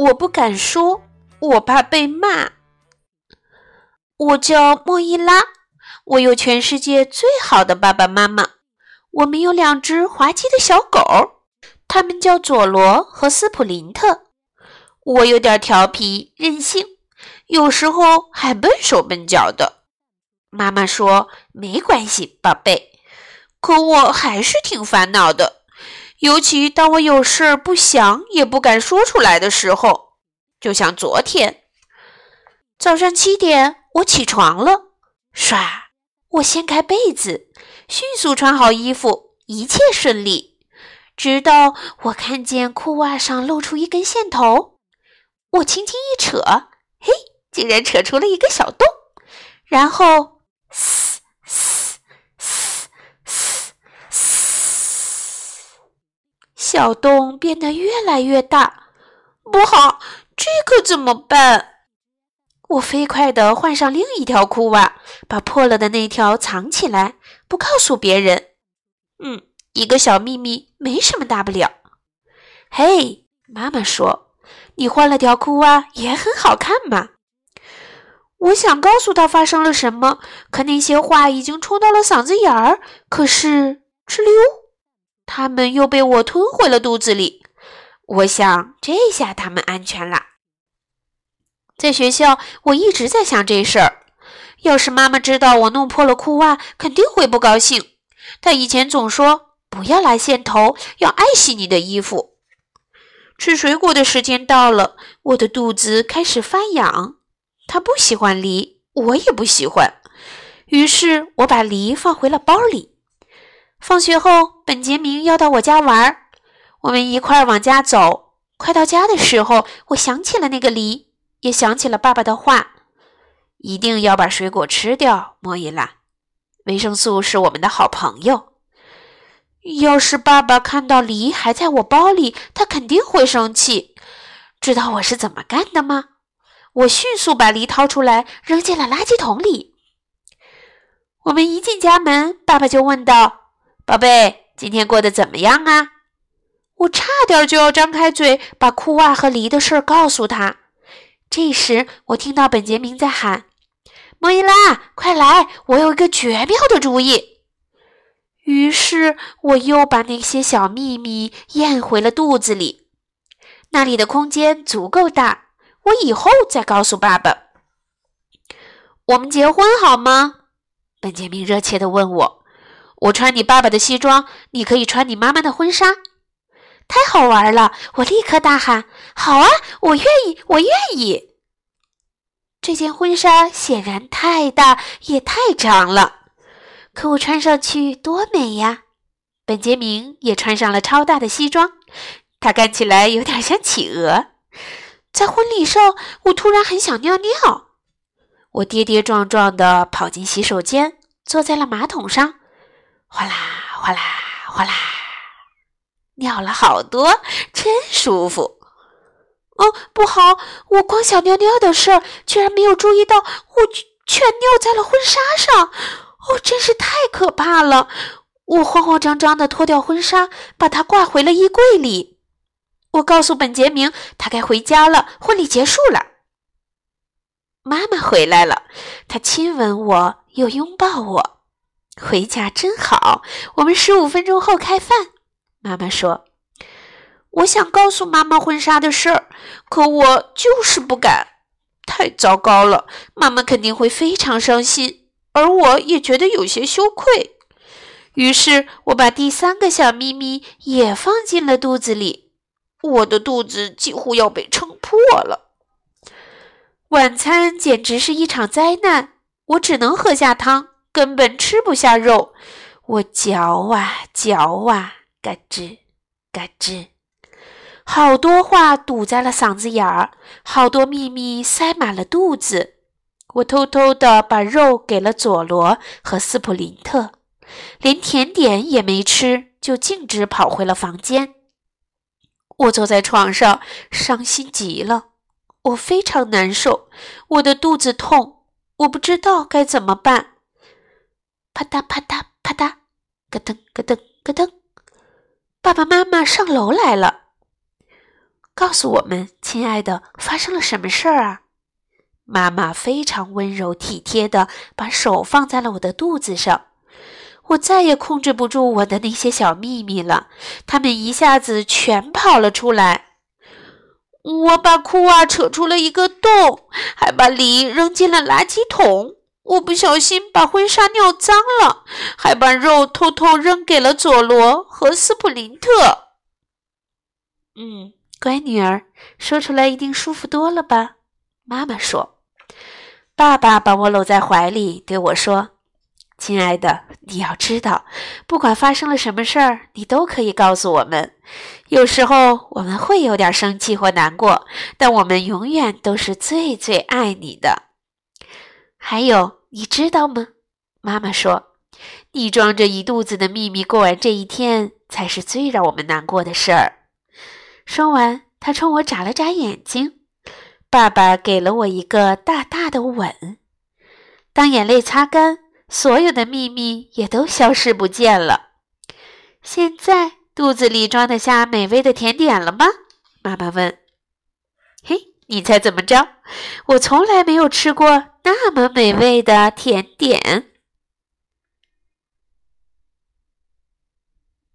我不敢说，我怕被骂。我叫莫伊拉，我有全世界最好的爸爸妈妈。我们有两只滑稽的小狗，它们叫佐罗和斯普林特。我有点调皮任性，有时候还笨手笨脚的。妈妈说没关系，宝贝。可我还是挺烦恼的，尤其当我有事儿不想也不敢说出来的时候，就像昨天早上七点。我起床了，唰！我掀开被子，迅速穿好衣服，一切顺利。直到我看见裤袜上露出一根线头，我轻轻一扯，嘿，竟然扯出了一个小洞。然后，小洞变得越来越大。不好，这可怎么办？我飞快地换上另一条裤袜，把破了的那条藏起来，不告诉别人。嗯，一个小秘密，没什么大不了。嘿，妈妈说，你换了条裤袜也很好看嘛。我想告诉他发生了什么，可那些话已经冲到了嗓子眼儿。可是，哧溜，他们又被我吞回了肚子里。我想，这下他们安全了。在学校，我一直在想这事儿。要是妈妈知道我弄破了裤袜，肯定会不高兴。她以前总说：“不要拉线头，要爱惜你的衣服。”吃水果的时间到了，我的肚子开始发痒。她不喜欢梨，我也不喜欢。于是我把梨放回了包里。放学后，本杰明要到我家玩，我们一块儿往家走。快到家的时候，我想起了那个梨。也想起了爸爸的话，一定要把水果吃掉。莫伊拉，维生素是我们的好朋友。要是爸爸看到梨还在我包里，他肯定会生气。知道我是怎么干的吗？我迅速把梨掏出来，扔进了垃圾桶里。我们一进家门，爸爸就问道：“宝贝，今天过得怎么样啊？”我差点就要张开嘴，把裤袜和梨的事告诉他。这时，我听到本杰明在喊：“莫伊拉，快来！我有一个绝妙的主意。”于是，我又把那些小秘密咽回了肚子里。那里的空间足够大，我以后再告诉爸爸。我们结婚好吗？本杰明热切地问我。我穿你爸爸的西装，你可以穿你妈妈的婚纱。太好玩了！我立刻大喊：“好啊，我愿意，我愿意！”这件婚纱显然太大，也太长了，可我穿上去多美呀！本杰明也穿上了超大的西装，他看起来有点像企鹅。在婚礼上，我突然很想尿尿，我跌跌撞撞地跑进洗手间，坐在了马桶上，哗啦哗啦哗啦。尿了好多，真舒服。哦，不好！我光想尿尿的事儿，居然没有注意到，我全尿在了婚纱上。哦，真是太可怕了！我慌慌张张地脱掉婚纱，把它挂回了衣柜里。我告诉本杰明，他该回家了，婚礼结束了。妈妈回来了，她亲吻我，又拥抱我。回家真好。我们十五分钟后开饭。妈妈说：“我想告诉妈妈婚纱的事儿，可我就是不敢，太糟糕了。妈妈肯定会非常伤心，而我也觉得有些羞愧。于是，我把第三个小秘密也放进了肚子里。我的肚子几乎要被撑破了。晚餐简直是一场灾难，我只能喝下汤，根本吃不下肉。我嚼啊嚼啊。”嘎吱，嘎吱，好多话堵在了嗓子眼儿，好多秘密塞满了肚子。我偷偷的把肉给了佐罗和斯普林特，连甜点也没吃，就径直跑回了房间。我坐在床上，伤心极了。我非常难受，我的肚子痛，我不知道该怎么办。啪嗒啪嗒啪嗒，咯噔咯噔咯噔。爸爸妈妈上楼来了，告诉我们，亲爱的，发生了什么事儿啊？”妈妈非常温柔体贴的把手放在了我的肚子上。我再也控制不住我的那些小秘密了，他们一下子全跑了出来。我把裤袜扯出了一个洞，还把梨扔进了垃圾桶。我不小心把婚纱尿脏了，还把肉偷偷扔给了佐罗和斯普林特。嗯，乖女儿，说出来一定舒服多了吧？妈妈说。爸爸把我搂在怀里，对我说。亲爱的，你要知道，不管发生了什么事儿，你都可以告诉我们。有时候我们会有点生气或难过，但我们永远都是最最爱你的。还有，你知道吗？妈妈说，你装着一肚子的秘密过完这一天，才是最让我们难过的事儿。说完，他冲我眨了眨眼睛。爸爸给了我一个大大的吻。当眼泪擦干。所有的秘密也都消失不见了。现在肚子里装得下美味的甜点了吗？妈妈问。你猜怎么着？我从来没有吃过那么美味的甜点。